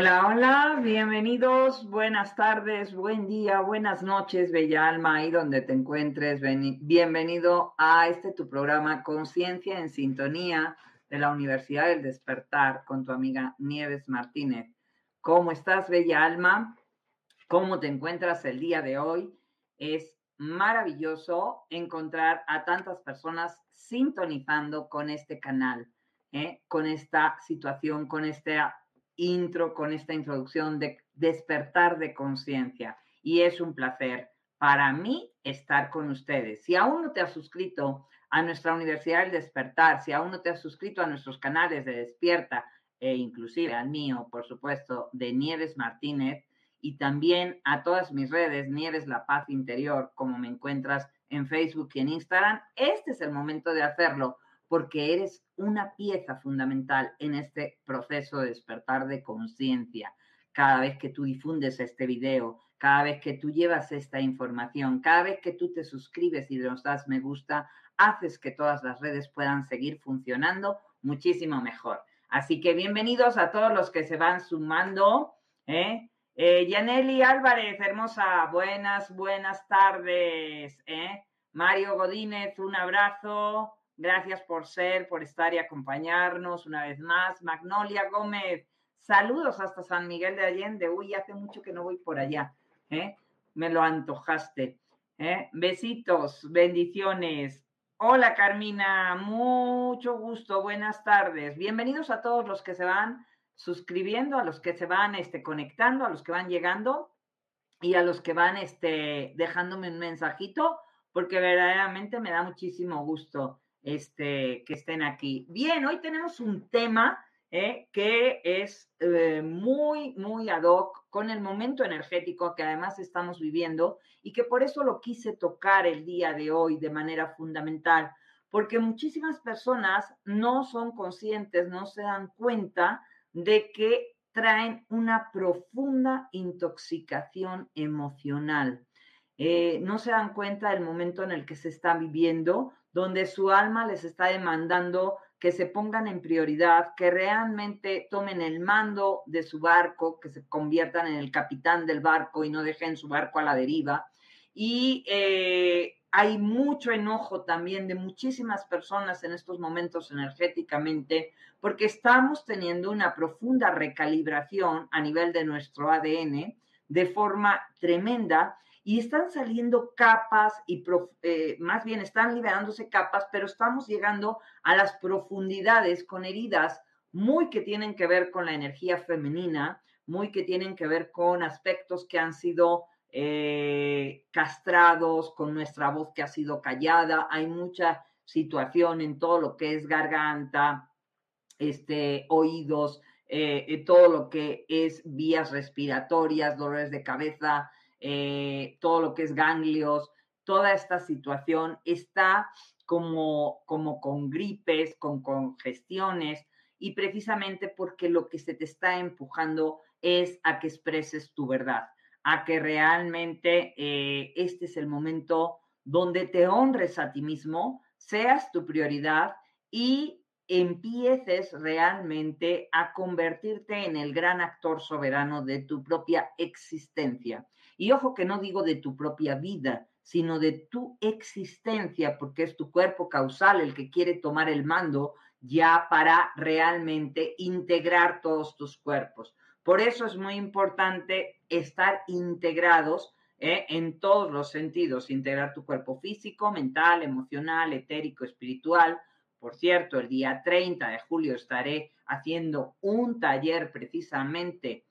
Hola, hola, bienvenidos, buenas tardes, buen día, buenas noches, bella alma, ahí donde te encuentres. Bienvenido a este tu programa Conciencia en Sintonía de la Universidad del Despertar con tu amiga Nieves Martínez. ¿Cómo estás, bella alma? ¿Cómo te encuentras el día de hoy? Es maravilloso encontrar a tantas personas sintonizando con este canal, ¿eh? con esta situación, con esta intro, con esta introducción de despertar de conciencia. Y es un placer para mí estar con ustedes. Si aún no te has suscrito a nuestra Universidad del Despertar, si aún no te has suscrito a nuestros canales de Despierta e inclusive al mío, por supuesto, de Nieves Martínez, y también a todas mis redes, Nieves La Paz Interior, como me encuentras en Facebook y en Instagram, este es el momento de hacerlo porque eres una pieza fundamental en este proceso de despertar de conciencia. Cada vez que tú difundes este video, cada vez que tú llevas esta información, cada vez que tú te suscribes y nos das me gusta, haces que todas las redes puedan seguir funcionando muchísimo mejor. Así que bienvenidos a todos los que se van sumando. ¿eh? Eh, Álvarez, hermosa, buenas, buenas tardes. ¿eh? Mario Godínez, un abrazo. Gracias por ser, por estar y acompañarnos una vez más. Magnolia Gómez, saludos hasta San Miguel de Allende. Uy, hace mucho que no voy por allá. ¿eh? Me lo antojaste. ¿eh? Besitos, bendiciones. Hola Carmina, mucho gusto, buenas tardes. Bienvenidos a todos los que se van suscribiendo, a los que se van este, conectando, a los que van llegando y a los que van este, dejándome un mensajito, porque verdaderamente me da muchísimo gusto este, que estén aquí. Bien, hoy tenemos un tema eh, que es eh, muy, muy ad hoc con el momento energético que además estamos viviendo y que por eso lo quise tocar el día de hoy de manera fundamental, porque muchísimas personas no son conscientes, no se dan cuenta de que traen una profunda intoxicación emocional. Eh, no se dan cuenta del momento en el que se está viviendo, donde su alma les está demandando que se pongan en prioridad, que realmente tomen el mando de su barco, que se conviertan en el capitán del barco y no dejen su barco a la deriva. Y eh, hay mucho enojo también de muchísimas personas en estos momentos energéticamente, porque estamos teniendo una profunda recalibración a nivel de nuestro ADN de forma tremenda y están saliendo capas y eh, más bien están liberándose capas, pero estamos llegando a las profundidades con heridas muy que tienen que ver con la energía femenina, muy que tienen que ver con aspectos que han sido eh, castrados, con nuestra voz que ha sido callada. Hay mucha situación en todo lo que es garganta, este, oídos, eh, todo lo que es vías respiratorias, dolores de cabeza, eh, todo lo que es ganglios, toda esta situación está como, como con gripes, con congestiones, y precisamente porque lo que se te está empujando es a que expreses tu verdad, a que realmente eh, este es el momento donde te honres a ti mismo, seas tu prioridad y empieces realmente a convertirte en el gran actor soberano de tu propia existencia. Y ojo que no digo de tu propia vida, sino de tu existencia, porque es tu cuerpo causal el que quiere tomar el mando ya para realmente integrar todos tus cuerpos. Por eso es muy importante estar integrados ¿eh? en todos los sentidos, integrar tu cuerpo físico, mental, emocional, etérico, espiritual. Por cierto, el día 30 de julio estaré haciendo un taller precisamente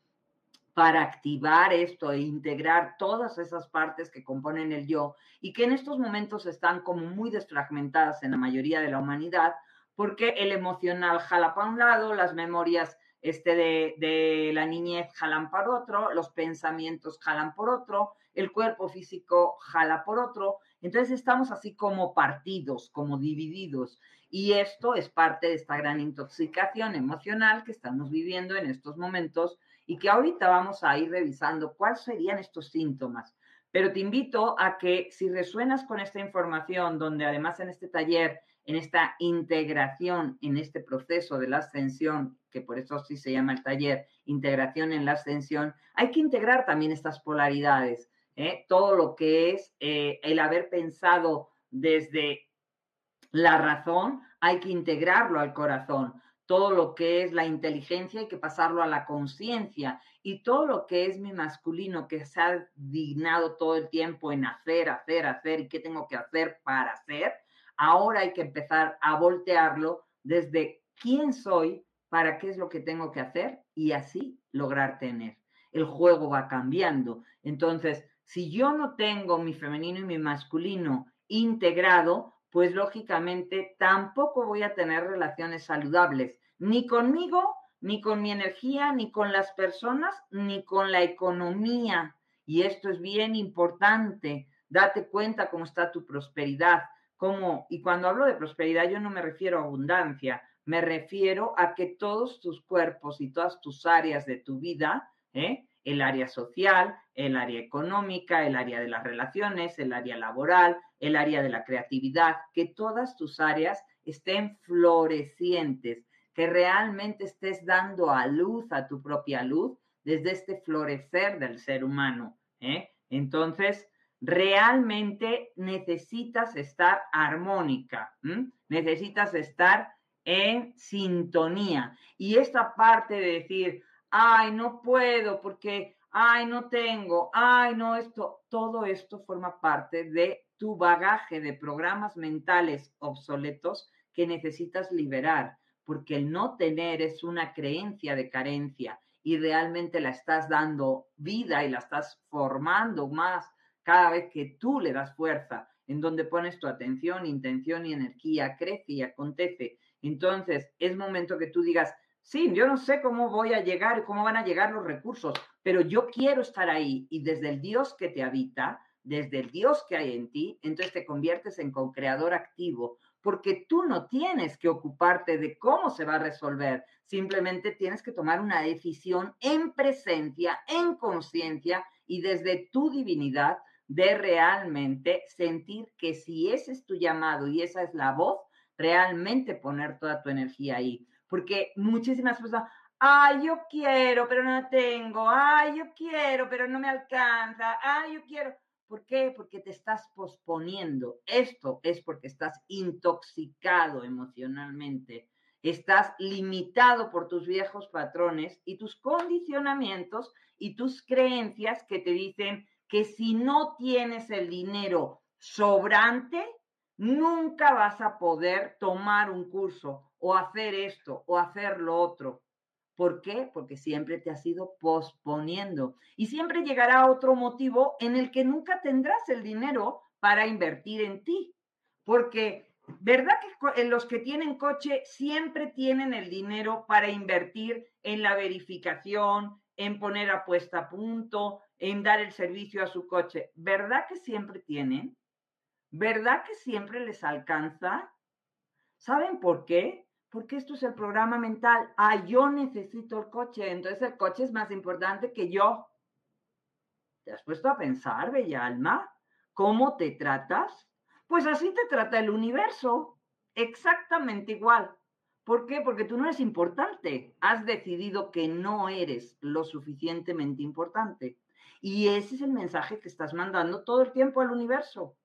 para activar esto e integrar todas esas partes que componen el yo y que en estos momentos están como muy desfragmentadas en la mayoría de la humanidad, porque el emocional jala para un lado, las memorias este de, de, la niñez jalan por otro, los pensamientos jalan por otro, el cuerpo físico jala por otro. Entonces estamos así como partidos, como divididos. Y esto es parte de esta gran intoxicación emocional que estamos viviendo en estos momentos y que ahorita vamos a ir revisando cuáles serían estos síntomas. Pero te invito a que si resuenas con esta información, donde además en este taller, en esta integración, en este proceso de la ascensión, que por eso sí se llama el taller, integración en la ascensión, hay que integrar también estas polaridades, ¿eh? todo lo que es eh, el haber pensado desde la razón, hay que integrarlo al corazón todo lo que es la inteligencia hay que pasarlo a la conciencia y todo lo que es mi masculino que se ha dignado todo el tiempo en hacer, hacer, hacer y qué tengo que hacer para hacer, ahora hay que empezar a voltearlo desde quién soy, para qué es lo que tengo que hacer y así lograr tener. El juego va cambiando. Entonces, si yo no tengo mi femenino y mi masculino integrado, pues lógicamente tampoco voy a tener relaciones saludables, ni conmigo, ni con mi energía, ni con las personas, ni con la economía. Y esto es bien importante. Date cuenta cómo está tu prosperidad. Cómo, y cuando hablo de prosperidad, yo no me refiero a abundancia, me refiero a que todos tus cuerpos y todas tus áreas de tu vida, ¿eh? El área social, el área económica, el área de las relaciones, el área laboral, el área de la creatividad, que todas tus áreas estén florecientes, que realmente estés dando a luz a tu propia luz desde este florecer del ser humano. ¿eh? Entonces, realmente necesitas estar armónica, necesitas estar en sintonía. Y esta parte de decir, ay, no puedo porque, ay, no tengo, ay, no, esto, todo esto forma parte de tu bagaje de programas mentales obsoletos que necesitas liberar, porque el no tener es una creencia de carencia y realmente la estás dando vida y la estás formando más cada vez que tú le das fuerza, en donde pones tu atención, intención y energía, crece y acontece. Entonces, es momento que tú digas, sí, yo no sé cómo voy a llegar, cómo van a llegar los recursos, pero yo quiero estar ahí y desde el Dios que te habita, desde el Dios que hay en ti, entonces te conviertes en co-creador activo, porque tú no tienes que ocuparte de cómo se va a resolver, simplemente tienes que tomar una decisión en presencia, en conciencia y desde tu divinidad de realmente sentir que si ese es tu llamado y esa es la voz, realmente poner toda tu energía ahí. Porque muchísimas personas, ay, yo quiero, pero no tengo, ay, yo quiero, pero no me alcanza, ay, yo quiero. ¿Por qué? Porque te estás posponiendo. Esto es porque estás intoxicado emocionalmente. Estás limitado por tus viejos patrones y tus condicionamientos y tus creencias que te dicen que si no tienes el dinero sobrante, nunca vas a poder tomar un curso o hacer esto o hacer lo otro. ¿Por qué? Porque siempre te has ido posponiendo y siempre llegará otro motivo en el que nunca tendrás el dinero para invertir en ti. Porque, ¿verdad que los que tienen coche siempre tienen el dinero para invertir en la verificación, en poner apuesta a punto, en dar el servicio a su coche? ¿Verdad que siempre tienen? ¿Verdad que siempre les alcanza? ¿Saben por qué? Porque esto es el programa mental. Ah, yo necesito el coche, entonces el coche es más importante que yo. ¿Te has puesto a pensar, bella alma? ¿Cómo te tratas? Pues así te trata el universo. Exactamente igual. ¿Por qué? Porque tú no eres importante. Has decidido que no eres lo suficientemente importante. Y ese es el mensaje que estás mandando todo el tiempo al universo.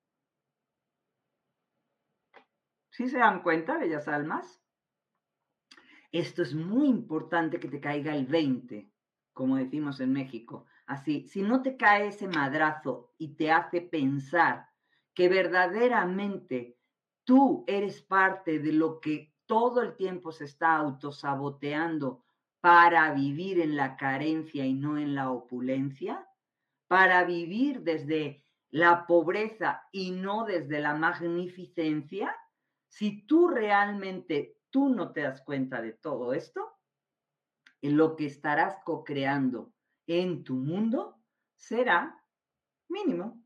¿Sí se dan cuenta, bellas almas? Esto es muy importante que te caiga el 20, como decimos en México. Así, si no te cae ese madrazo y te hace pensar que verdaderamente tú eres parte de lo que todo el tiempo se está autosaboteando para vivir en la carencia y no en la opulencia, para vivir desde la pobreza y no desde la magnificencia, si tú realmente tú no te das cuenta de todo esto, lo que estarás co-creando en tu mundo será mínimo,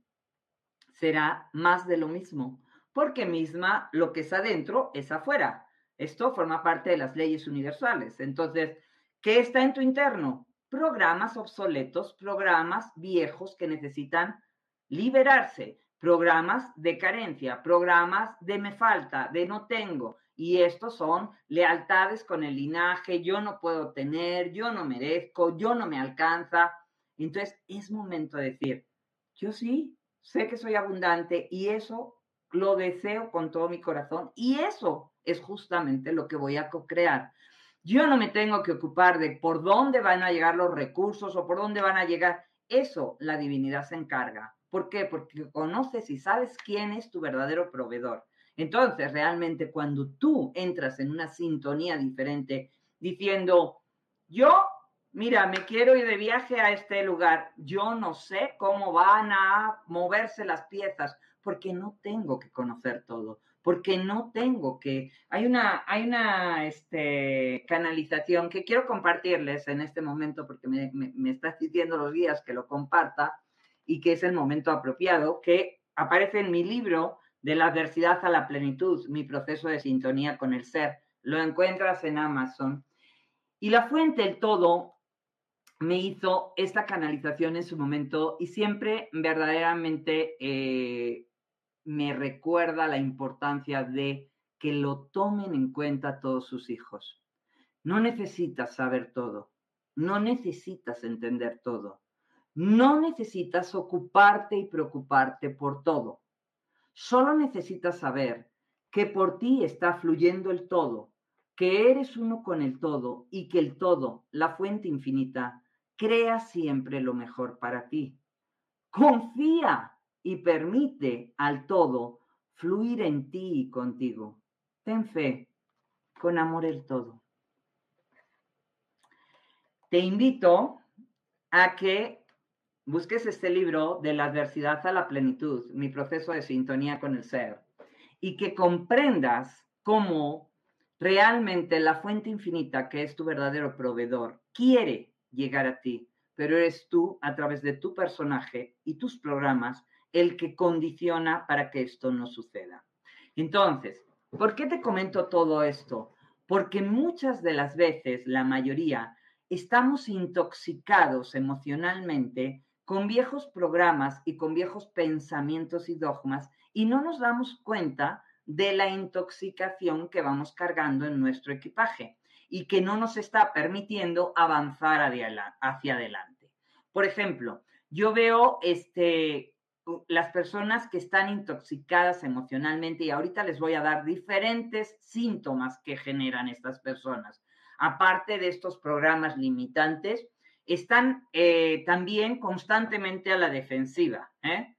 será más de lo mismo, porque misma lo que es adentro es afuera. Esto forma parte de las leyes universales. Entonces, ¿qué está en tu interno? Programas obsoletos, programas viejos que necesitan liberarse programas de carencia, programas de me falta, de no tengo. Y estos son lealtades con el linaje, yo no puedo tener, yo no merezco, yo no me alcanza. Entonces es momento de decir, yo sí, sé que soy abundante y eso lo deseo con todo mi corazón y eso es justamente lo que voy a co-crear. Yo no me tengo que ocupar de por dónde van a llegar los recursos o por dónde van a llegar. Eso la divinidad se encarga. ¿Por qué? Porque conoces y sabes quién es tu verdadero proveedor. Entonces, realmente cuando tú entras en una sintonía diferente diciendo, yo, mira, me quiero ir de viaje a este lugar, yo no sé cómo van a moverse las piezas, porque no tengo que conocer todo, porque no tengo que... Hay una, hay una este, canalización que quiero compartirles en este momento, porque me, me, me estás diciendo los días que lo comparta y que es el momento apropiado, que aparece en mi libro de la adversidad a la plenitud, mi proceso de sintonía con el ser. Lo encuentras en Amazon. Y la fuente, el todo, me hizo esta canalización en su momento y siempre verdaderamente eh, me recuerda la importancia de que lo tomen en cuenta todos sus hijos. No necesitas saber todo, no necesitas entender todo. No necesitas ocuparte y preocuparte por todo. Solo necesitas saber que por ti está fluyendo el todo, que eres uno con el todo y que el todo, la fuente infinita, crea siempre lo mejor para ti. Confía y permite al todo fluir en ti y contigo. Ten fe, con amor el todo. Te invito a que busques este libro de la adversidad a la plenitud, mi proceso de sintonía con el ser, y que comprendas cómo realmente la fuente infinita, que es tu verdadero proveedor, quiere llegar a ti, pero eres tú, a través de tu personaje y tus programas, el que condiciona para que esto no suceda. Entonces, ¿por qué te comento todo esto? Porque muchas de las veces, la mayoría, estamos intoxicados emocionalmente con viejos programas y con viejos pensamientos y dogmas y no nos damos cuenta de la intoxicación que vamos cargando en nuestro equipaje y que no nos está permitiendo avanzar hacia adelante. Por ejemplo, yo veo este, las personas que están intoxicadas emocionalmente y ahorita les voy a dar diferentes síntomas que generan estas personas. Aparte de estos programas limitantes, están eh, también constantemente a la defensiva, ¿eh?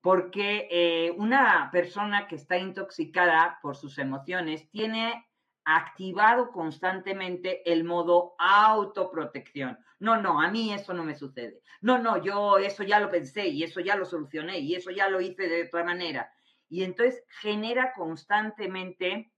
porque eh, una persona que está intoxicada por sus emociones tiene activado constantemente el modo autoprotección. No, no, a mí eso no me sucede. No, no, yo eso ya lo pensé y eso ya lo solucioné y eso ya lo hice de otra manera. Y entonces genera constantemente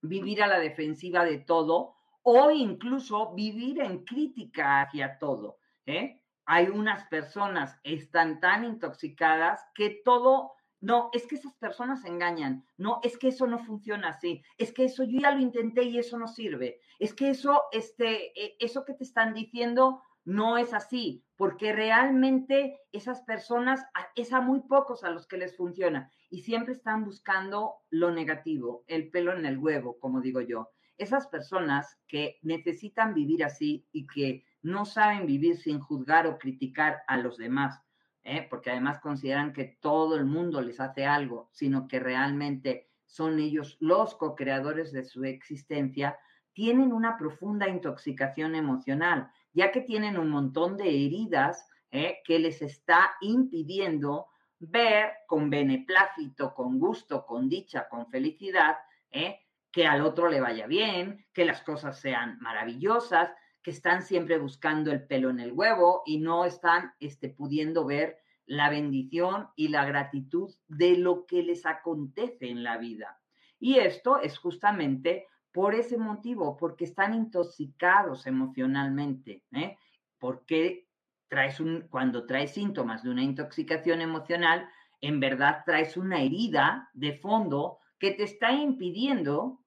vivir a la defensiva de todo o incluso vivir en crítica hacia todo. ¿eh? Hay unas personas están tan intoxicadas que todo no, es que esas personas engañan. No, es que eso no funciona así. Es que eso yo ya lo intenté y eso no sirve. Es que eso, este, e, eso que te están diciendo no es así, porque realmente esas personas, es a muy pocos a los que les funciona y siempre están buscando lo negativo, el pelo en el huevo, como digo yo. Esas personas que necesitan vivir así y que no saben vivir sin juzgar o criticar a los demás, ¿eh? porque además consideran que todo el mundo les hace algo, sino que realmente son ellos los co-creadores de su existencia, tienen una profunda intoxicación emocional, ya que tienen un montón de heridas ¿eh? que les está impidiendo ver con beneplácito, con gusto, con dicha, con felicidad, ¿eh? Que al otro le vaya bien, que las cosas sean maravillosas, que están siempre buscando el pelo en el huevo y no están este, pudiendo ver la bendición y la gratitud de lo que les acontece en la vida. Y esto es justamente por ese motivo, porque están intoxicados emocionalmente, ¿eh? porque traes un, cuando traes síntomas de una intoxicación emocional, en verdad traes una herida de fondo que te está impidiendo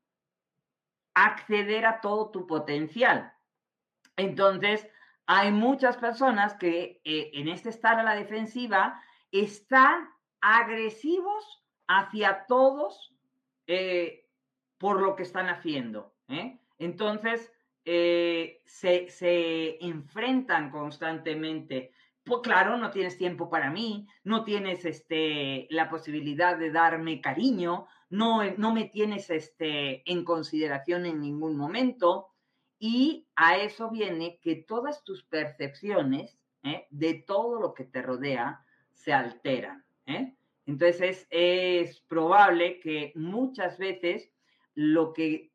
acceder a todo tu potencial. Entonces, hay muchas personas que eh, en este estar a la defensiva están agresivos hacia todos eh, por lo que están haciendo. ¿eh? Entonces, se, se, enfrentan constantemente. Pues claro, no tienes tiempo para mí, no tienes este, la posibilidad de darme cariño, no, no me tienes este, en consideración en ningún momento. Y a eso viene que todas tus percepciones ¿eh? de todo lo que te rodea se alteran. ¿eh? Entonces es, probable que muchas veces lo que,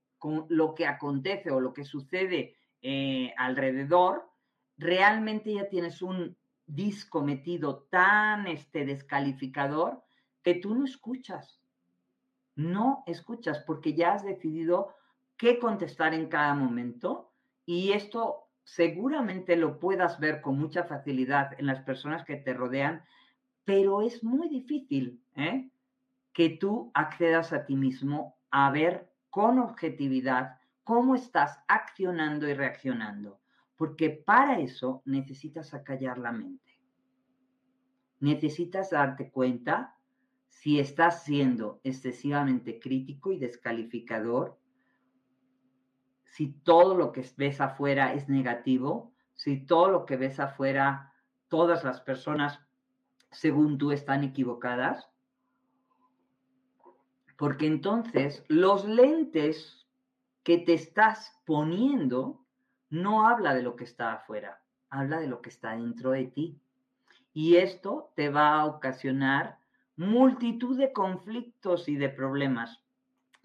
lo que acontece o lo que sucede eh, alrededor, realmente ya tienes un disco metido tan este, descalificador que tú no escuchas. No escuchas porque ya has decidido qué contestar en cada momento y esto seguramente lo puedas ver con mucha facilidad en las personas que te rodean, pero es muy difícil ¿eh? que tú accedas a ti mismo a ver con objetividad cómo estás accionando y reaccionando, porque para eso necesitas acallar la mente. Necesitas darte cuenta si estás siendo excesivamente crítico y descalificador si todo lo que ves afuera es negativo, si todo lo que ves afuera, todas las personas, según tú, están equivocadas, porque entonces los lentes que te estás poniendo no habla de lo que está afuera, habla de lo que está dentro de ti. Y esto te va a ocasionar multitud de conflictos y de problemas,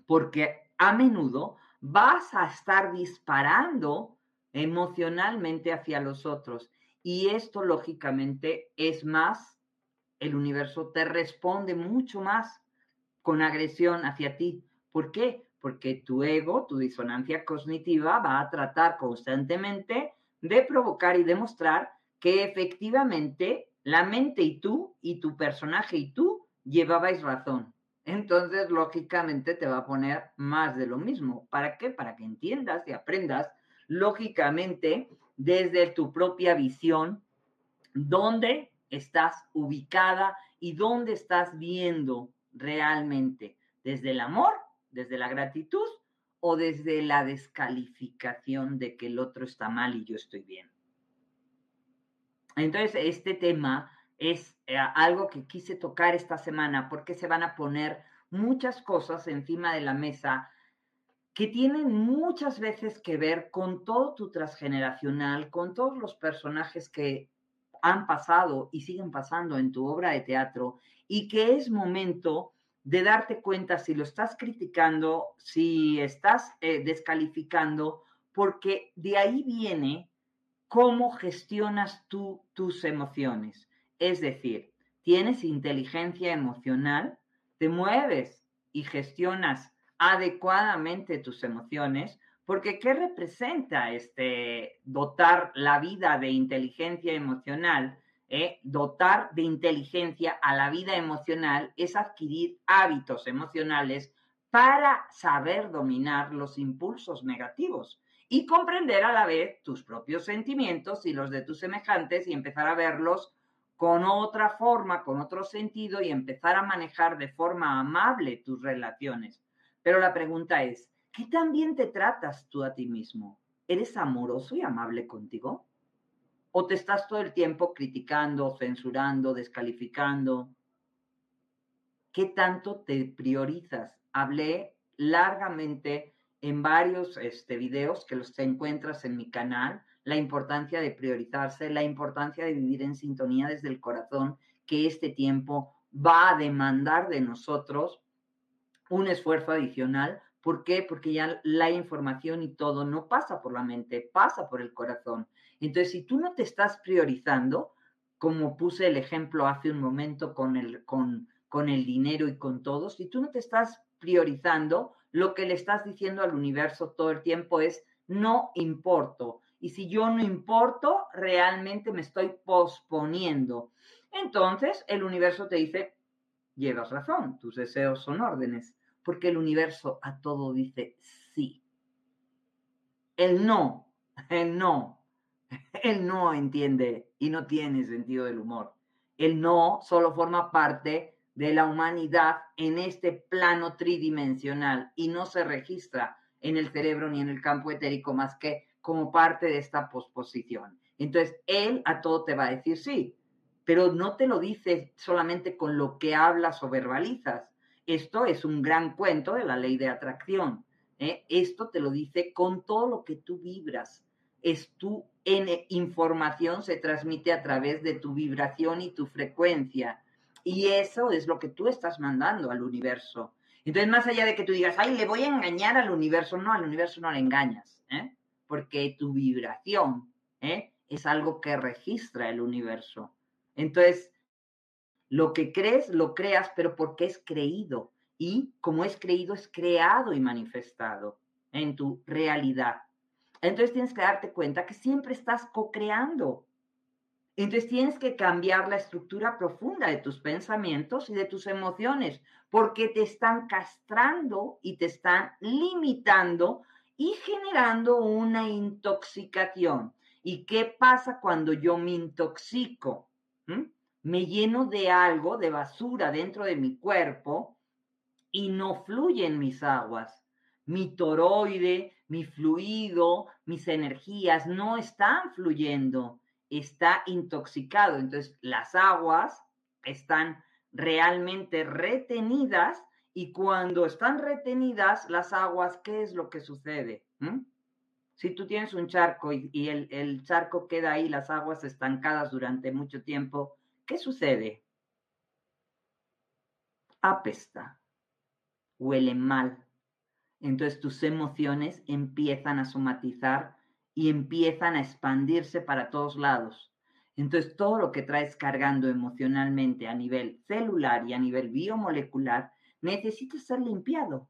porque a menudo vas a estar disparando emocionalmente hacia los otros. Y esto, lógicamente, es más, el universo te responde mucho más con agresión hacia ti. ¿Por qué? Porque tu ego, tu disonancia cognitiva, va a tratar constantemente de provocar y demostrar que efectivamente la mente y tú, y tu personaje y tú, llevabais razón entonces lógicamente te va a poner más de lo mismo. ¿Para qué? Para que entiendas y aprendas lógicamente desde tu propia visión dónde estás ubicada y dónde estás viendo realmente, desde el amor, desde la gratitud o desde la descalificación de que el otro está mal y yo estoy bien. Entonces, este tema es eh, algo que quise tocar esta semana porque se van a poner muchas cosas encima de la mesa que tienen muchas veces que ver con todo tu transgeneracional, con todos los personajes que han pasado y siguen pasando en tu obra de teatro y que es momento de darte cuenta si lo estás criticando, si estás eh, descalificando, porque de ahí viene cómo gestionas tú tus emociones. Es decir, tienes inteligencia emocional, te mueves y gestionas adecuadamente tus emociones, porque ¿qué representa este dotar la vida de inteligencia emocional? Eh? Dotar de inteligencia a la vida emocional es adquirir hábitos emocionales para saber dominar los impulsos negativos y comprender a la vez tus propios sentimientos y los de tus semejantes y empezar a verlos con otra forma, con otro sentido y empezar a manejar de forma amable tus relaciones. Pero la pregunta es, ¿qué tan bien te tratas tú a ti mismo? ¿Eres amoroso y amable contigo? ¿O te estás todo el tiempo criticando, censurando, descalificando? ¿Qué tanto te priorizas? Hablé largamente en varios este, videos que los encuentras en mi canal, la importancia de priorizarse, la importancia de vivir en sintonía desde el corazón, que este tiempo va a demandar de nosotros un esfuerzo adicional. ¿Por qué? Porque ya la información y todo no pasa por la mente, pasa por el corazón. Entonces, si tú no te estás priorizando, como puse el ejemplo hace un momento con el, con, con el dinero y con todo, si tú no te estás priorizando, lo que le estás diciendo al universo todo el tiempo es, no importo. Y si yo no importo, realmente me estoy posponiendo. Entonces, el universo te dice, llevas razón, tus deseos son órdenes, porque el universo a todo dice sí. El no, el no, el no entiende y no tiene sentido del humor. El no solo forma parte de la humanidad en este plano tridimensional y no se registra en el cerebro ni en el campo etérico más que como parte de esta posposición. Entonces, él a todo te va a decir sí, pero no te lo dice solamente con lo que hablas o verbalizas. Esto es un gran cuento de la ley de atracción. ¿eh? Esto te lo dice con todo lo que tú vibras. Es tu información se transmite a través de tu vibración y tu frecuencia. Y eso es lo que tú estás mandando al universo. Entonces, más allá de que tú digas, ay, le voy a engañar al universo, no, al universo no le engañas, ¿eh? Porque tu vibración ¿eh? es algo que registra el universo. Entonces, lo que crees, lo creas, pero porque es creído. Y como es creído, es creado y manifestado en tu realidad. Entonces tienes que darte cuenta que siempre estás co-creando. Entonces tienes que cambiar la estructura profunda de tus pensamientos y de tus emociones, porque te están castrando y te están limitando y generando una intoxicación. ¿Y qué pasa cuando yo me intoxico? ¿Mm? Me lleno de algo, de basura dentro de mi cuerpo y no fluyen mis aguas. Mi toroide, mi fluido, mis energías no están fluyendo está intoxicado. Entonces, las aguas están realmente retenidas y cuando están retenidas las aguas, ¿qué es lo que sucede? ¿Mm? Si tú tienes un charco y, el, el charco queda ahí, las aguas estancadas durante mucho tiempo, ¿qué sucede? Apesta, huele mal. Entonces tus emociones empiezan a somatizar y empiezan a expandirse para todos lados. Entonces, todo lo que traes cargando emocionalmente a nivel celular y a nivel biomolecular necesita ser limpiado,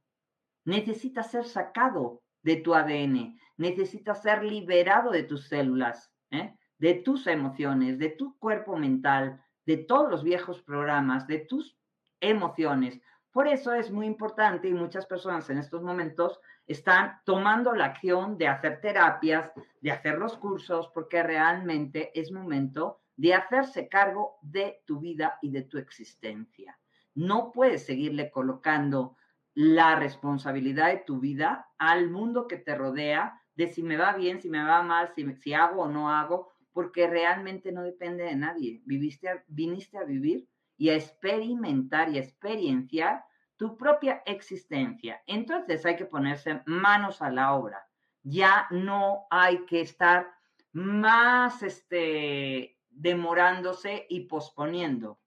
necesita ser sacado de tu ADN, necesita ser liberado de tus células, ¿eh? de tus emociones, de tu cuerpo mental, de todos los viejos programas, de tus emociones. Por eso es muy importante y muchas personas en estos momentos están tomando la acción de hacer terapias, de hacer los cursos, porque realmente es momento de hacerse cargo de tu vida y de tu existencia. No puedes seguirle colocando la responsabilidad de tu vida al mundo que te rodea, de si me va bien, si me va mal, si, hago o no hago, porque realmente no depende de nadie. Viviste, viniste a vivir y a experimentar y a experienciar tu propia existencia. Entonces hay que ponerse manos a la obra. Ya no hay que estar más este, demorándose y posponiendo.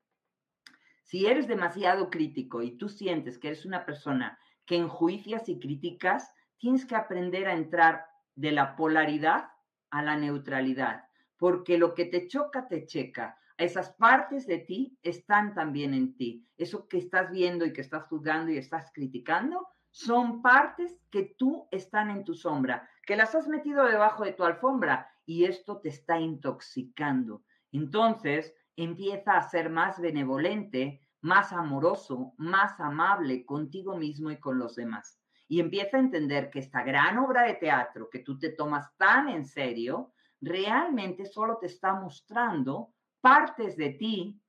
Si eres demasiado crítico y tú sientes que eres una persona que enjuicias y criticas, tienes que aprender a entrar de la polaridad a la neutralidad, porque lo que te choca, te checa. Esas partes de ti están también en ti. Eso que estás viendo y que estás juzgando y estás criticando, son partes que tú están en tu sombra, que las has metido debajo de tu alfombra y esto te está intoxicando. Entonces, empieza a ser más benevolente, más amoroso, más amable contigo mismo y con los demás. Y empieza a entender que esta gran obra de teatro que tú te tomas tan en serio, realmente solo te está mostrando partes de ti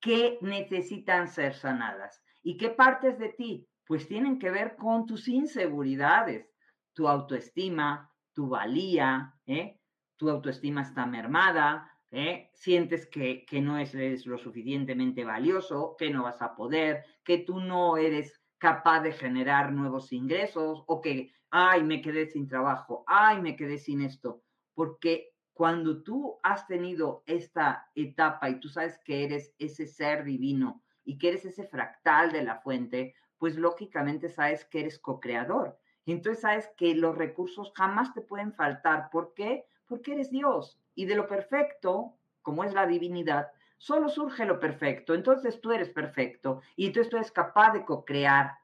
que necesitan ser sanadas. ¿Y qué partes de ti? Pues tienen que ver con tus inseguridades, tu autoestima, tu valía, ¿eh? tu autoestima está mermada, ¿eh? sientes que, que no eres lo suficientemente valioso, que no vas a poder, que tú no eres capaz de generar nuevos ingresos o que, ay, me quedé sin trabajo, ay, me quedé sin esto, porque cuando tú has tenido esta etapa y tú sabes que eres ese ser divino y que eres ese fractal de la fuente, pues lógicamente sabes que eres co-creador. Entonces sabes que los recursos jamás te pueden faltar. ¿Por qué? Porque eres Dios. Y de lo perfecto, como es la divinidad, solo surge lo perfecto. Entonces tú eres perfecto y entonces tú eres capaz de co-crear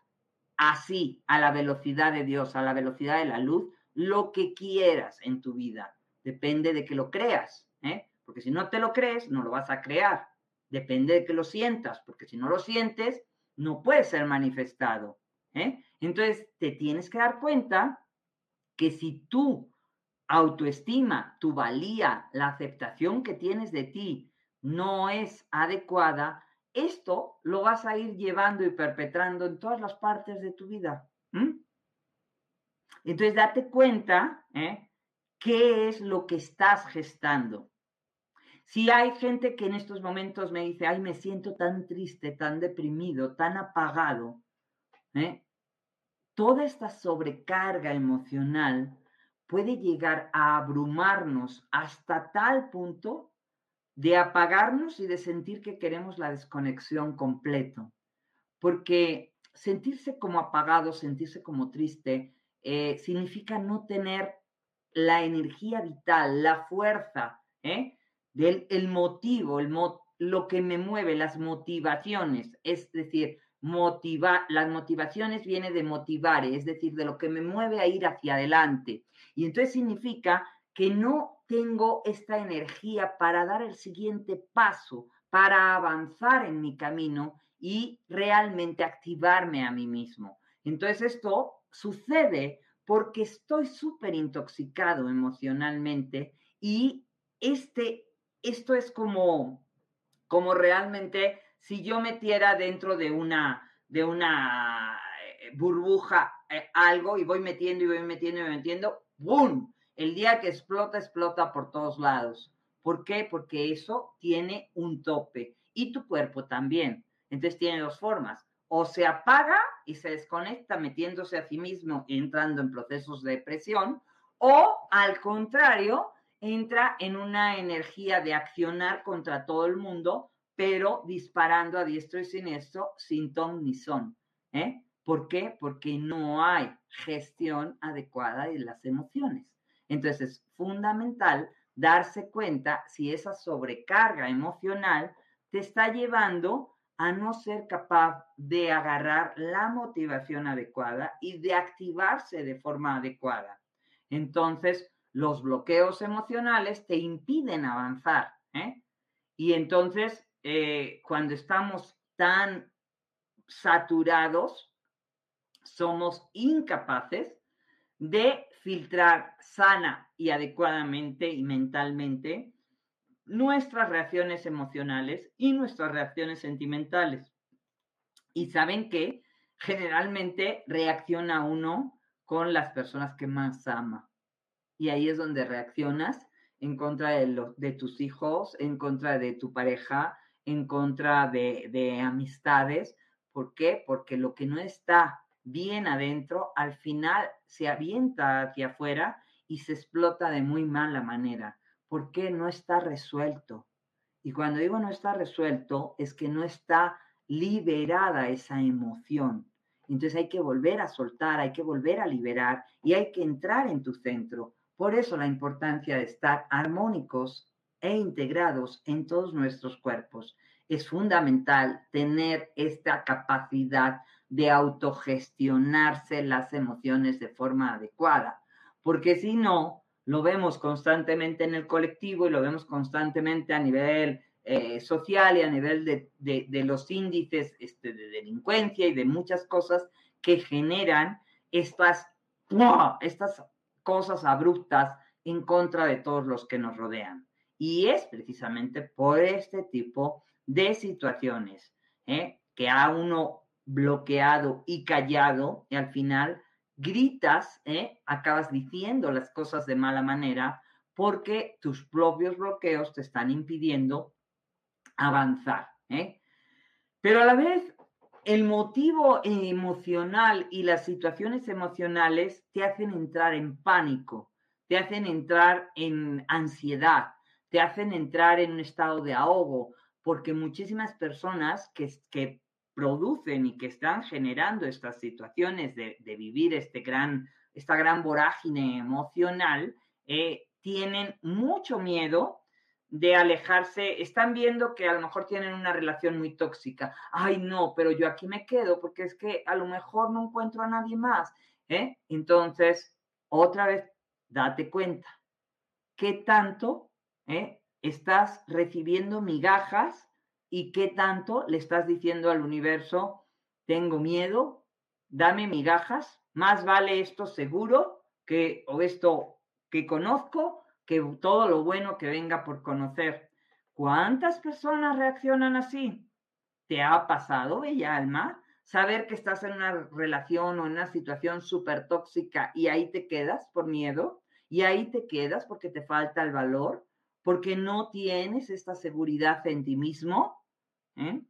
así, a la velocidad de Dios, a la velocidad de la luz, lo que quieras en tu vida. Depende de que lo creas, ¿eh? porque si no te lo crees, no lo vas a crear. Depende de que lo sientas, porque si no lo sientes, no puede ser manifestado. ¿eh? Entonces, te tienes que dar cuenta que si tu autoestima, tu valía, la aceptación que tienes de ti no es adecuada, esto lo vas a ir llevando y perpetrando en todas las partes de tu vida. Entonces, date cuenta ¿eh? ¿Qué es lo que estás gestando? Si hay gente que en estos momentos me dice, ay, me siento tan triste, tan deprimido, tan apagado, ¿eh? toda esta sobrecarga emocional puede llegar a abrumarnos hasta tal punto de apagarnos y de sentir que queremos la desconexión completo. Porque sentirse como apagado, sentirse como triste, eh, significa no tener la energía vital, la fuerza, ¿eh? del el motivo, el lo que me mueve, las motivaciones, es decir, motivar, las motivaciones viene de motivar, es decir, de lo que me mueve a ir hacia adelante. Y entonces significa que no tengo esta energía para dar el siguiente paso, para avanzar en mi camino y realmente activarme a mí mismo. Entonces esto sucede porque estoy súper intoxicado emocionalmente y este, esto es como, como realmente si yo metiera dentro de una, de una eh, burbuja eh, algo y voy metiendo y voy metiendo y voy metiendo, ¡boom! El día que explota, explota por todos lados. ¿Por qué? Porque eso tiene un tope y tu cuerpo también. Entonces tiene dos formas o se apaga y se desconecta metiéndose a sí mismo, entrando en procesos de depresión, o al contrario, entra en una energía de accionar contra todo el mundo, pero disparando a diestro y siniestro sin ton ni son. ¿eh? ¿Por qué? Porque no hay gestión adecuada de las emociones. Entonces es fundamental darse cuenta si esa sobrecarga emocional te está llevando a no ser capaz de agarrar la motivación adecuada y de activarse de forma adecuada. Entonces, los bloqueos emocionales te impiden avanzar. ¿eh? Y entonces, eh, cuando estamos tan saturados, somos incapaces de filtrar sana y adecuadamente y mentalmente nuestras reacciones emocionales y nuestras reacciones sentimentales. Y saben que generalmente reacciona uno con las personas que más ama. Y ahí es donde reaccionas en contra de, de tus hijos, en contra de tu pareja, en contra de, de amistades, ¿Por qué? Porque lo que no está bien adentro, al final se avienta hacia afuera y se explota de muy mala manera. ¿Por qué no está resuelto? Y cuando digo no está resuelto, es que no está liberada esa emoción. Entonces hay que volver a soltar, hay que volver a liberar y hay que entrar en tu centro. Por eso la importancia de estar armónicos e integrados en todos nuestros cuerpos. Es fundamental tener esta capacidad de autogestionarse las emociones de forma adecuada, porque si no, lo vemos constantemente en el colectivo y lo vemos constantemente a nivel eh, social y a nivel de, los índices este, de delincuencia y de muchas cosas que generan estas, estas cosas abruptas en contra de todos los que nos rodean. Y es precisamente por este tipo de situaciones ¿eh? que a uno bloqueado y callado y al final gritas, ¿eh? acabas diciendo las cosas de mala manera porque tus propios bloqueos te están impidiendo avanzar. ¿eh? Pero a la vez, el motivo emocional y las situaciones emocionales te hacen entrar en pánico, te hacen entrar en ansiedad, te hacen entrar en un estado de ahogo, porque muchísimas personas que, que producen y que están generando estas situaciones de, vivir este gran, esta gran vorágine emocional, eh, tienen mucho miedo de alejarse, están viendo que a lo mejor tienen una relación muy tóxica. Ay, no, pero yo aquí me quedo porque es que a lo mejor no encuentro a nadie más. ¿eh? Entonces, otra vez, date cuenta, ¿qué tanto ¿eh? estás recibiendo migajas y qué tanto le estás diciendo al universo, tengo miedo, dame migajas, más vale esto seguro que o esto que conozco que todo lo bueno que venga por conocer. ¿Cuántas personas reaccionan así? ¿Te ha pasado, bella alma, saber que estás en una relación o en una situación súper tóxica y ahí te quedas por miedo? ¿Y ahí te quedas porque te falta el valor? ¿Porque no tienes esta seguridad en ti mismo? ¿Eh?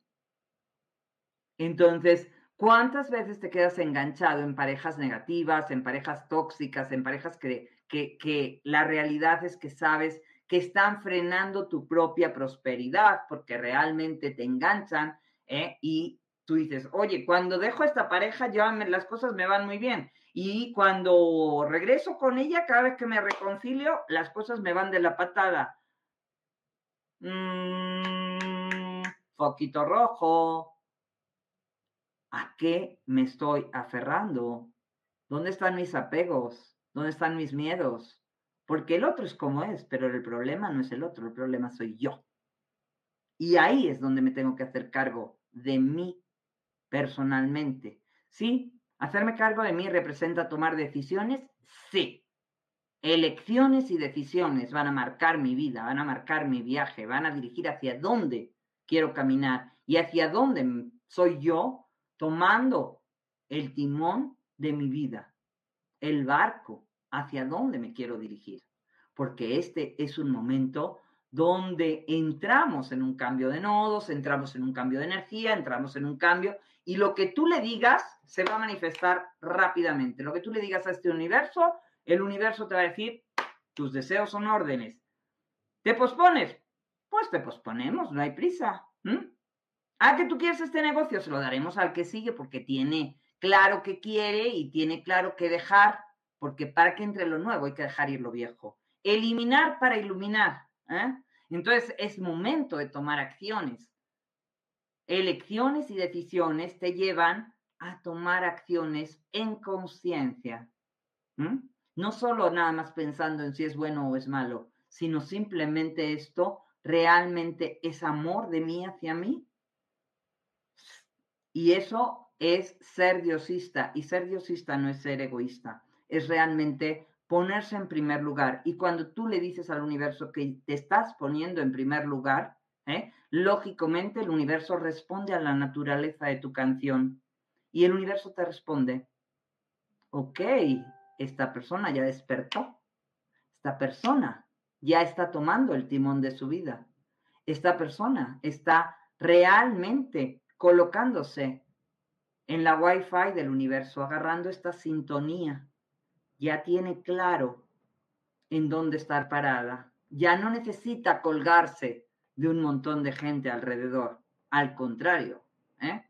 Entonces, ¿cuántas veces te quedas enganchado en parejas negativas, en parejas tóxicas, en parejas que que, la realidad es que sabes que están frenando tu propia prosperidad porque realmente te enganchan ¿eh? y tú dices, oye, cuando dejo esta pareja ya las cosas me van muy bien y cuando regreso con ella, cada vez que me reconcilio, las cosas me van de la patada. Mm, foquito rojo. ¿A qué me estoy aferrando? ¿Dónde están mis apegos? ¿Dónde están mis miedos? Porque el otro es como es, pero el problema no es el otro, el problema soy yo. Y ahí es donde me tengo que hacer cargo de mí personalmente. ¿Sí? ¿Hacerme cargo de mí representa tomar decisiones? Sí. Elecciones y decisiones van a marcar mi vida, van a marcar mi viaje, van a dirigir hacia dónde quiero caminar y hacia dónde soy yo tomando el timón de mi vida el barco, hacia dónde me quiero dirigir, porque este es un momento donde entramos en un cambio de nodos, entramos en un cambio de energía, entramos en un cambio, y lo que tú le digas se va a manifestar rápidamente. Lo que tú le digas a este universo, el universo te va a decir, tus deseos son órdenes. ¿Te pospones? Pues te posponemos, no hay prisa. ¿A que tú quieres este negocio? Se lo daremos al que sigue porque tiene claro que quiere y tiene claro que dejar, porque para que entre lo nuevo hay que dejar ir lo viejo. Eliminar para iluminar. ¿eh? Entonces es momento de tomar acciones. Elecciones y decisiones te llevan a tomar acciones en conciencia. No solo nada más pensando en si es bueno o es malo, sino simplemente esto realmente es amor de mí hacia mí. Y eso es ser diosista y ser diosista no es ser egoísta, es realmente ponerse en primer lugar. Y cuando tú le dices al universo que te estás poniendo en primer lugar, ¿eh? lógicamente el universo responde a la naturaleza de tu canción y el universo te responde, ok, esta persona ya despertó, esta persona ya está tomando el timón de su vida, esta persona está realmente colocándose en la Wi-Fi del universo, agarrando esta sintonía. Ya tiene claro en dónde estar parada. Ya no necesita colgarse de un montón de gente alrededor. Al contrario, ¿eh?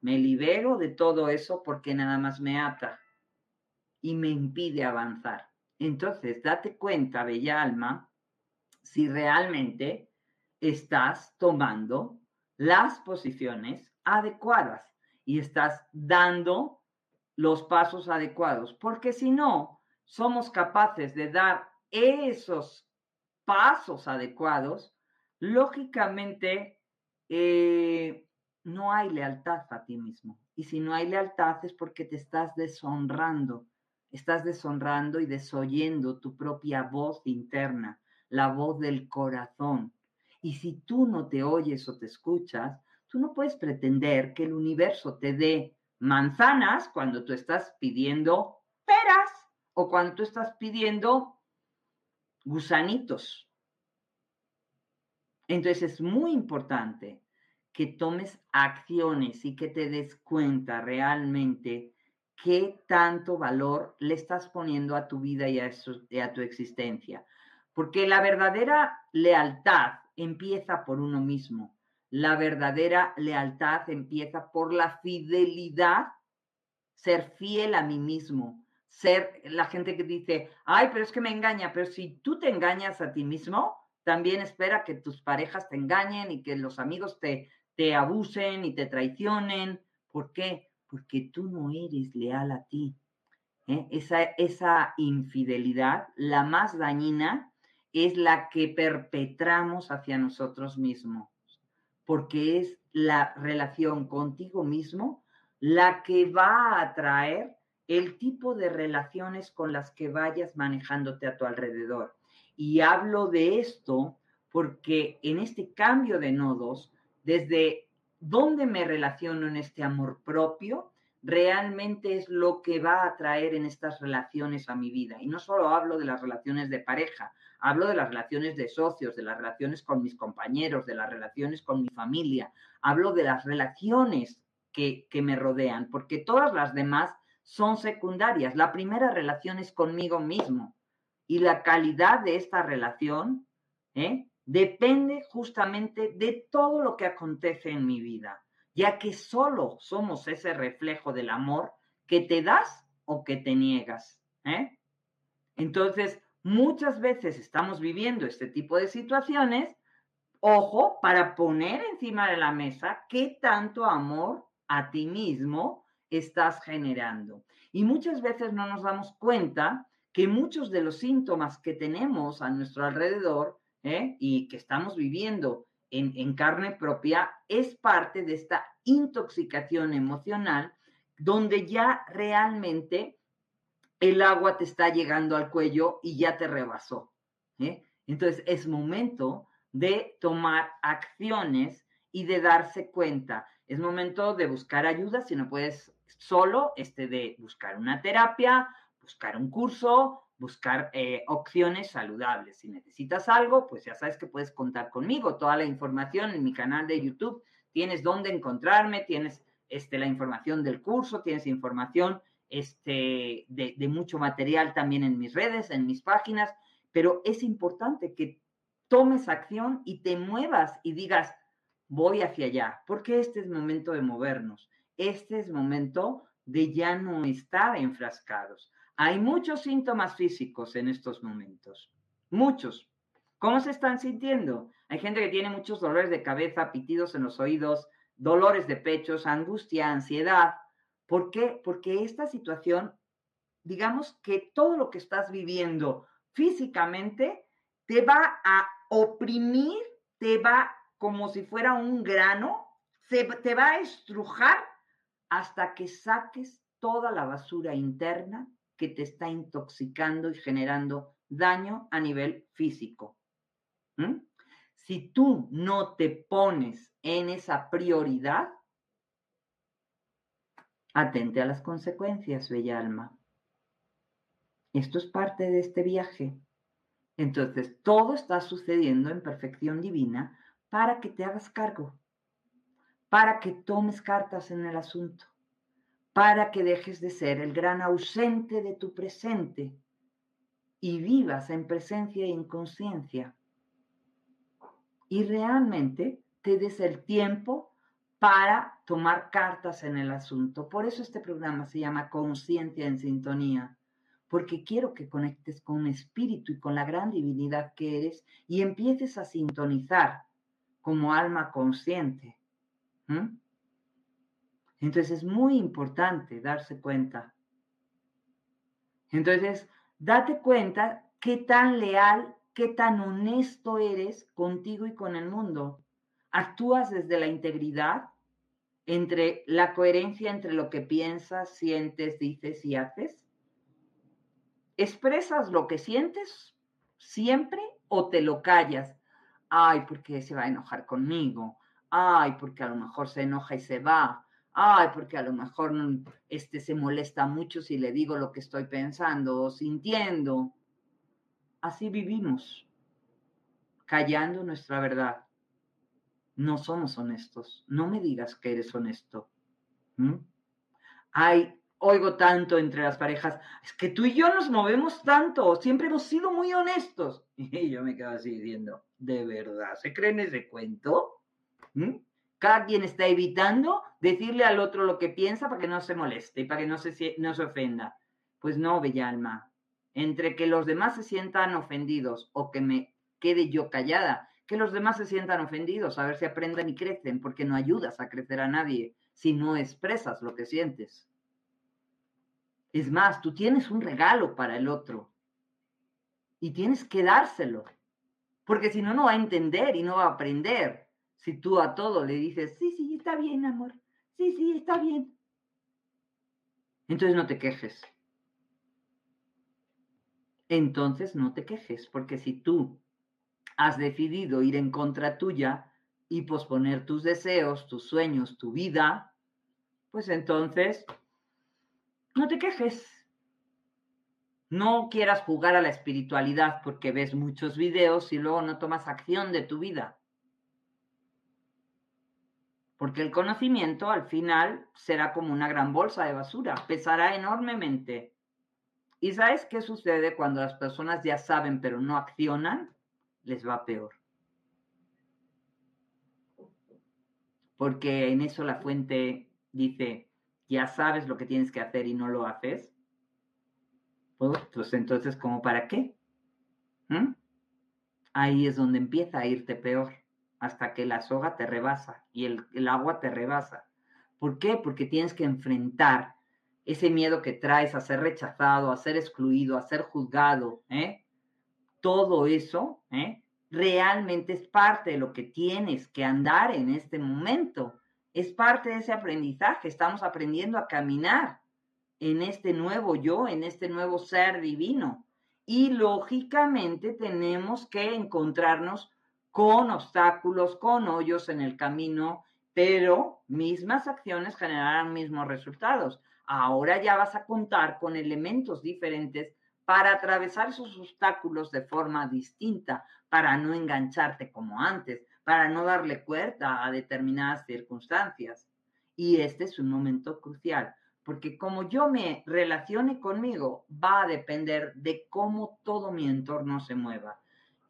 me libero de todo eso porque nada más me ata y me impide avanzar. Entonces, date cuenta, bella alma, si realmente estás tomando las posiciones adecuadas y estás dando los pasos adecuados, porque si no, somos capaces de dar esos pasos adecuados, lógicamente eh, no hay lealtad a ti mismo. Y si no hay lealtad es porque te estás deshonrando, estás deshonrando y desoyendo tu propia voz interna, la voz del corazón. Y si tú no te oyes o te escuchas, tú no puedes pretender que el universo te dé manzanas cuando tú estás pidiendo peras o cuando tú estás pidiendo gusanitos. Entonces es muy importante que tomes acciones y que te des cuenta realmente qué tanto valor le estás poniendo a tu vida y a, tu existencia. Porque la verdadera lealtad empieza por uno mismo. La verdadera lealtad empieza por la fidelidad, ser fiel a mí mismo, ser la gente que dice, ay, pero es que me engaña, pero si tú te engañas a ti mismo, también espera que tus parejas te engañen y que los amigos te, te abusen y te traicionen. ¿Por qué? Porque tú no eres leal a ti. ¿eh? Esa, esa infidelidad, la más dañina, es la que perpetramos hacia nosotros mismos, porque es la relación contigo mismo la que va a atraer el tipo de relaciones con las que vayas manejándote a tu alrededor. Y hablo de esto porque en este cambio de nodos desde dónde me relaciono en este amor propio, realmente es lo que va a traer en estas relaciones a mi vida. Y no solo hablo de las relaciones de pareja, hablo de las relaciones de socios, de las relaciones con mis compañeros, de las relaciones con mi familia, hablo de las relaciones que, que me rodean, porque todas las demás son secundarias. La primera relación es conmigo mismo y la calidad de esta relación ¿eh? Depende justamente de todo lo que acontece en mi vida, ya que solo somos ese reflejo del amor que te das o que te niegas. ¿eh? Entonces, muchas veces estamos viviendo este tipo de situaciones, ojo, para poner encima de la mesa qué tanto amor a ti mismo estás generando. Y muchas veces no nos damos cuenta que muchos de los síntomas que tenemos a nuestro alrededor ¿eh? y que estamos viviendo en, carne propia es parte de esta intoxicación emocional donde ya realmente el agua te está llegando al cuello y ya te rebasó. ¿eh? Entonces es momento de tomar acciones y de darse cuenta. Es momento de buscar ayuda, si no puedes solo, este, de buscar una terapia, buscar un curso, buscar eh, opciones saludables. Si necesitas algo, pues ya sabes que puedes contar conmigo. Toda la información en mi canal de YouTube, tienes dónde encontrarme, tienes este, la información del curso, tienes información este, de, de mucho material también en mis redes, en mis páginas, pero es importante que tomes acción y te muevas y digas, voy hacia allá, porque este es momento de movernos, este es momento de ya no estar enfrascados. Hay muchos síntomas físicos en estos momentos, muchos. ¿Cómo se están sintiendo? Hay gente que tiene muchos dolores de cabeza, pitidos en los oídos, dolores de pechos, angustia, ansiedad. ¿Por qué? Porque esta situación, digamos que todo lo que estás viviendo físicamente te va a oprimir, te va como si fuera un grano, se, te va a estrujar hasta que saques toda la basura interna que te está intoxicando y generando daño a nivel físico. Si tú no te pones en esa prioridad, atente a las consecuencias, bella alma. Esto es parte de este viaje. Entonces, todo está sucediendo en perfección divina para que te hagas cargo, para que tomes cartas en el asunto, para que dejes de ser el gran ausente de tu presente y vivas en presencia e inconsciencia. Y realmente te des el tiempo para tomar cartas en el asunto. Por eso este programa se llama Conciencia en Sintonía, porque quiero que conectes con espíritu y con la gran divinidad que eres y empieces a sintonizar como alma consciente. Entonces es muy importante darse cuenta. Entonces, date cuenta qué tan leal, qué tan honesto eres contigo y con el mundo. ¿Actúas desde la integridad? Entre la coherencia entre lo que piensas, sientes, dices y haces. ¿Expresas lo que sientes siempre o te lo callas? Ay, porque se va a enojar conmigo. Ay, porque a lo mejor se enoja y se va. Ay, porque a lo mejor este, se molesta mucho si le digo lo que estoy pensando o sintiendo. Así vivimos, callando nuestra verdad no somos honestos. No me digas que eres honesto. Ay, oigo tanto entre las parejas, es que tú y yo nos movemos tanto, siempre hemos sido muy honestos. Y yo me quedo así diciendo, ¿de verdad se creen ese cuento? Cada quien está evitando decirle al otro lo que piensa para que no se moleste y para que no se, ofenda. Pues no, bella alma. Entre que los demás se sientan ofendidos o que me quede yo callada que los demás se sientan ofendidos, a ver si aprenden y crecen, porque no ayudas a crecer a nadie si no expresas lo que sientes. Es más, tú tienes un regalo para el otro y tienes que dárselo, porque si no, no va a entender y no va a aprender. Si tú a todo le dices, sí, sí, está bien, amor, sí, sí, está bien. Entonces no te quejes. Entonces no te quejes, porque si tú has decidido ir en contra tuya y posponer tus deseos, tus sueños, tu vida, pues entonces no te quejes. No quieras jugar a la espiritualidad porque ves muchos videos y luego no tomas acción de tu vida. Porque el conocimiento al final será como una gran bolsa de basura, pesará enormemente. ¿Y sabes qué sucede cuando las personas ya saben pero no accionan? les va peor. Porque en eso la fuente dice, ya sabes lo que tienes que hacer y no lo haces. Pues, pues entonces, ¿cómo para qué? ¿Mm? Ahí es donde empieza a irte peor, hasta que la soga te rebasa y el, el agua te rebasa. ¿Por qué? Porque tienes que enfrentar ese miedo que traes a ser rechazado, a ser excluido, a ser juzgado, ¿eh? todo eso ¿eh? realmente es parte de lo que tienes que andar en este momento. Es parte de ese aprendizaje. Estamos aprendiendo a caminar en este nuevo yo, en este nuevo ser divino. Y lógicamente tenemos que encontrarnos con obstáculos, con hoyos en el camino, pero mismas acciones generarán mismos resultados. Ahora ya vas a contar con elementos diferentes para atravesar esos obstáculos de forma distinta, para no engancharte como antes, para no darle cuerda a determinadas circunstancias. Y este es un momento crucial, porque como yo me relacione conmigo, va a depender de cómo todo mi entorno se mueva.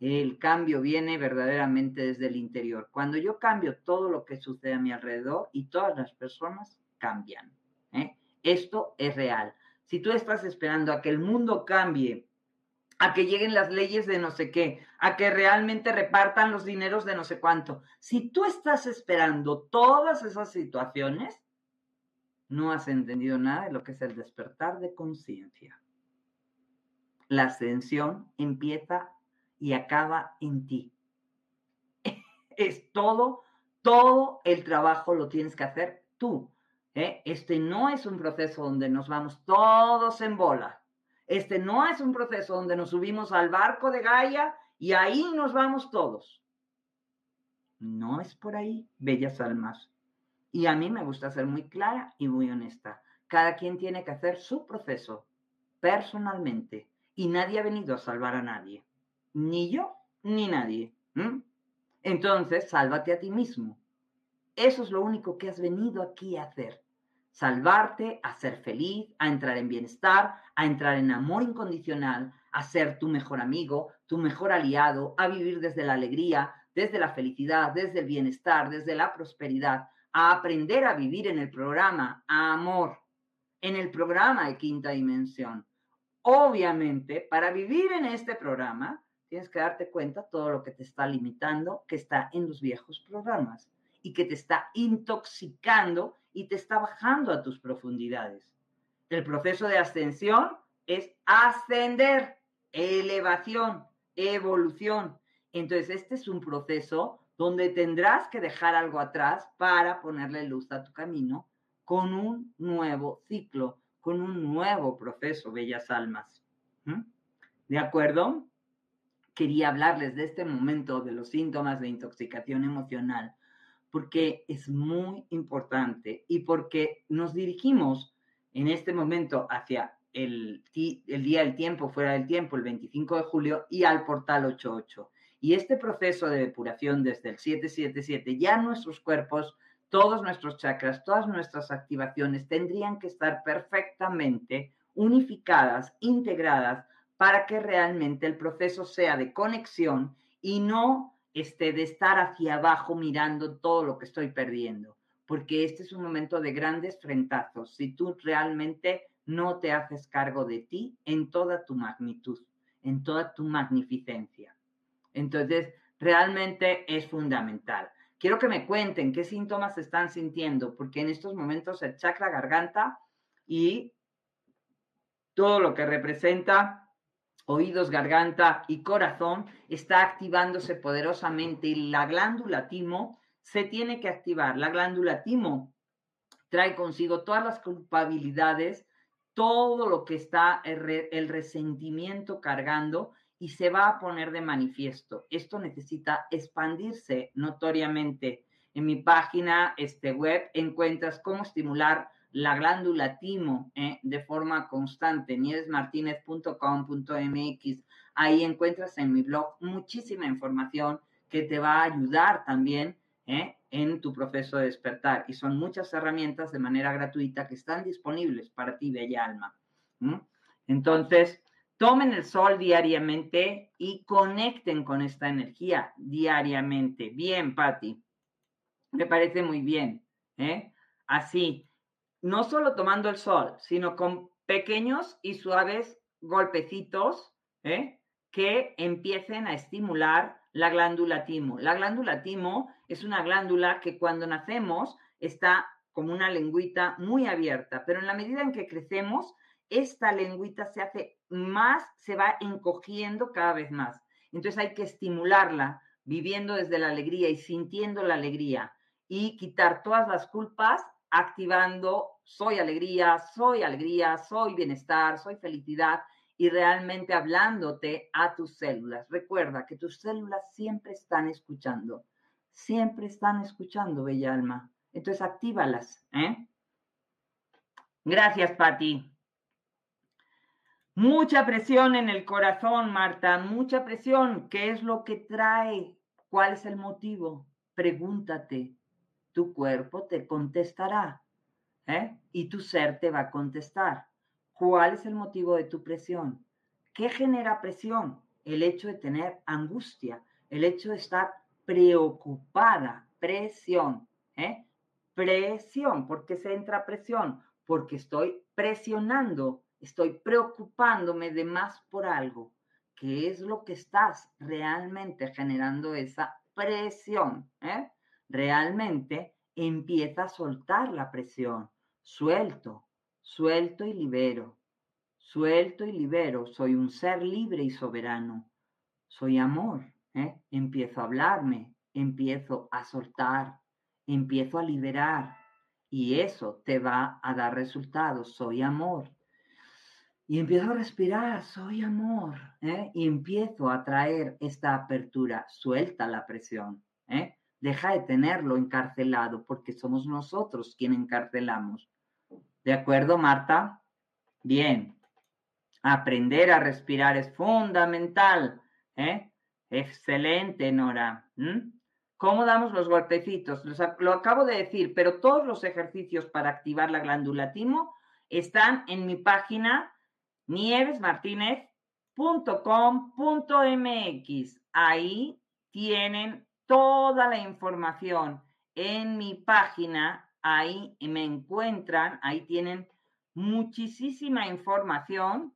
El cambio viene verdaderamente desde el interior. Cuando yo cambio todo lo que sucede a mi alrededor y todas las personas cambian. ¿eh? Esto es real. Si tú estás esperando a que el mundo cambie, a que lleguen las leyes de no sé qué, a que realmente repartan los dineros de no sé cuánto, si tú estás esperando todas esas situaciones, no has entendido nada de lo que es el despertar de conciencia. La ascensión empieza y acaba en ti. Es todo, todo el trabajo lo tienes que hacer tú. ¿eh? Este no es un proceso donde nos vamos todos en bola. Este no es un proceso donde nos subimos al barco de Gaia y ahí nos vamos todos. No es por ahí, bellas almas. Y a mí me gusta ser muy clara y muy honesta. Cada quien tiene que hacer su proceso personalmente y nadie ha venido a salvar a nadie. Ni yo, ni nadie. Entonces, sálvate a ti mismo. Eso es lo único que has venido aquí a hacer. Salvarte, a ser feliz, a entrar en bienestar, a entrar en amor incondicional, a ser tu mejor amigo, tu mejor aliado, a vivir desde la alegría, desde la felicidad, desde el bienestar, desde la prosperidad, a aprender a vivir en el programa, a amor, en el programa de quinta dimensión. Obviamente, para vivir en este programa, tienes que darte cuenta todo lo que te está limitando, que está en los viejos programas y que te está intoxicando y te está bajando a tus profundidades. El proceso de ascensión es ascender, elevación, evolución. Entonces, este es un proceso donde tendrás que dejar algo atrás para ponerle luz a tu camino con un nuevo ciclo, con un nuevo proceso, bellas almas. ¿Mm? ¿De acuerdo? Quería hablarles de este momento de los síntomas de intoxicación emocional porque es muy importante y porque nos dirigimos en este momento hacia el, el, día del tiempo, fuera del tiempo, el 25 de julio, y al portal 88. Y este proceso de depuración desde el 777, ya nuestros cuerpos, todos nuestros chakras, todas nuestras activaciones tendrían que estar perfectamente unificadas, integradas, para que realmente el proceso sea de conexión y no este, de estar hacia abajo mirando todo lo que estoy perdiendo, porque este es un momento de grandes frentazos si tú realmente no te haces cargo de ti en toda tu magnitud, en toda tu magnificencia. Entonces, realmente es fundamental. Quiero que me cuenten qué síntomas están sintiendo, porque en estos momentos el chakra garganta y todo lo que representa oídos, garganta y corazón está activándose poderosamente y la glándula timo se tiene que activar. La glándula timo trae consigo todas las culpabilidades, todo lo que está el, resentimiento cargando y se va a poner de manifiesto. Esto necesita expandirse notoriamente. En mi página este web encuentras cómo estimular la glándula timo ¿eh? de forma constante, nievesmartinez.com.mx. Ahí encuentras en mi blog muchísima información que te va a ayudar también ¿eh? en tu proceso de despertar. Y son muchas herramientas de manera gratuita que están disponibles para ti, bella alma. Entonces, tomen el sol diariamente y conecten con esta energía diariamente. Bien, Patti. Me parece muy bien. ¿eh? Así no solo tomando el sol, sino con pequeños y suaves golpecitos ¿eh? que empiecen a estimular la glándula timo. La glándula timo es una glándula que cuando nacemos está como una lengüita muy abierta, pero en la medida en que crecemos, esta lengüita se hace más, se va encogiendo cada vez más. Entonces hay que estimularla viviendo desde la alegría y sintiendo la alegría y quitar todas las culpas activando soy alegría, soy alegría, soy bienestar, soy felicidad y realmente hablándote a tus células. Recuerda que tus células siempre están escuchando, siempre están escuchando, bella alma. Entonces actívalas. ¿eh? Gracias, Patti. Mucha presión en el corazón, Marta, mucha presión. ¿Qué es lo que trae? ¿Cuál es el motivo? Pregúntate tu cuerpo te contestará ¿eh? y tu ser te va a contestar. ¿Cuál es el motivo de tu presión? ¿Qué genera presión? El hecho de tener angustia, el hecho de estar preocupada, presión, ¿eh? presión, ¿por qué se entra presión? Porque estoy presionando, estoy preocupándome de más por algo. ¿Qué es lo que estás realmente generando esa presión? ¿eh? Realmente empieza a soltar la presión. Suelto, suelto y libero. Suelto y libero. Soy un ser libre y soberano. Soy amor. ¿eh? Empiezo a hablarme, empiezo a soltar, empiezo a liberar. Y eso te va a dar resultados. Soy amor. Y empiezo a respirar, soy amor. ¿eh? Y empiezo a traer esta apertura. Suelta la presión. ¿eh? Deja de tenerlo encarcelado porque somos nosotros quien encarcelamos. ¿De acuerdo, Marta? Bien. Aprender a respirar es fundamental. ¿eh? Excelente, Nora. ¿Cómo damos los golpecitos? lo acabo de decir, pero todos los ejercicios para activar la glándula timo están en mi página nievesmartinez.com.mx. Ahí tienen toda la información en mi página. Ahí me encuentran, ahí tienen muchísima información.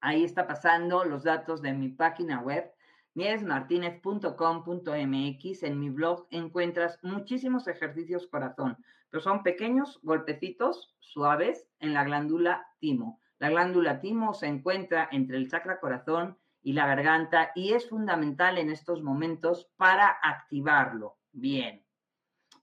Ahí está pasando los datos de mi página web nievesmartinez.com.mx. En mi blog encuentras muchísimos ejercicios corazón, pero son pequeños golpecitos suaves en la glándula timo. La glándula timo se encuentra entre el chakra corazón y la garganta y es fundamental en estos momentos para activarlo bien,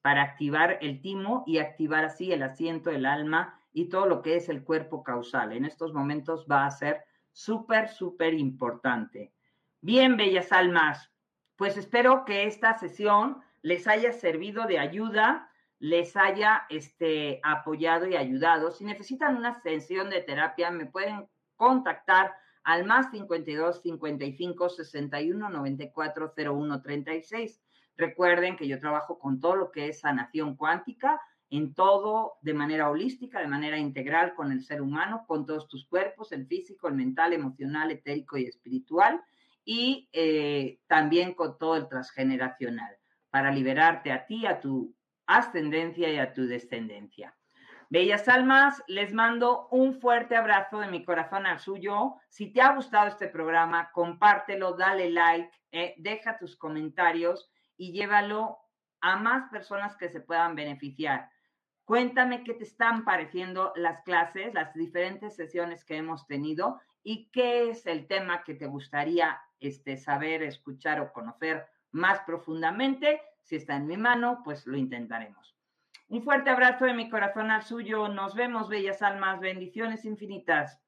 para activar el timo y activar así el asiento, el alma y todo lo que es el cuerpo causal. En estos momentos va a ser súper, súper importante. Bien, bellas almas, pues espero que esta sesión les haya servido de ayuda, les haya este, apoyado y ayudado. Si necesitan una sesión de terapia, me pueden contactar al más 52 55 61 94 01 36. Recuerden que yo trabajo con todo lo que es sanación cuántica, en todo de manera holística, de manera integral con el ser humano, con todos tus cuerpos, el físico, el mental, emocional, etérico y espiritual y eh, también con todo el transgeneracional, para liberarte a ti, a tu ascendencia y a tu descendencia. Bellas almas, les mando un fuerte abrazo de mi corazón al suyo. Si te ha gustado este programa, compártelo, dale like, eh, deja tus comentarios y llévalo a más personas que se puedan beneficiar. Cuéntame qué te están pareciendo las clases, las diferentes sesiones que hemos tenido y qué es el tema que te gustaría este, saber, escuchar o conocer más profundamente. Si está en mi mano, pues lo intentaremos. Un fuerte abrazo de mi corazón al suyo. Nos vemos, bellas almas. Bendiciones infinitas.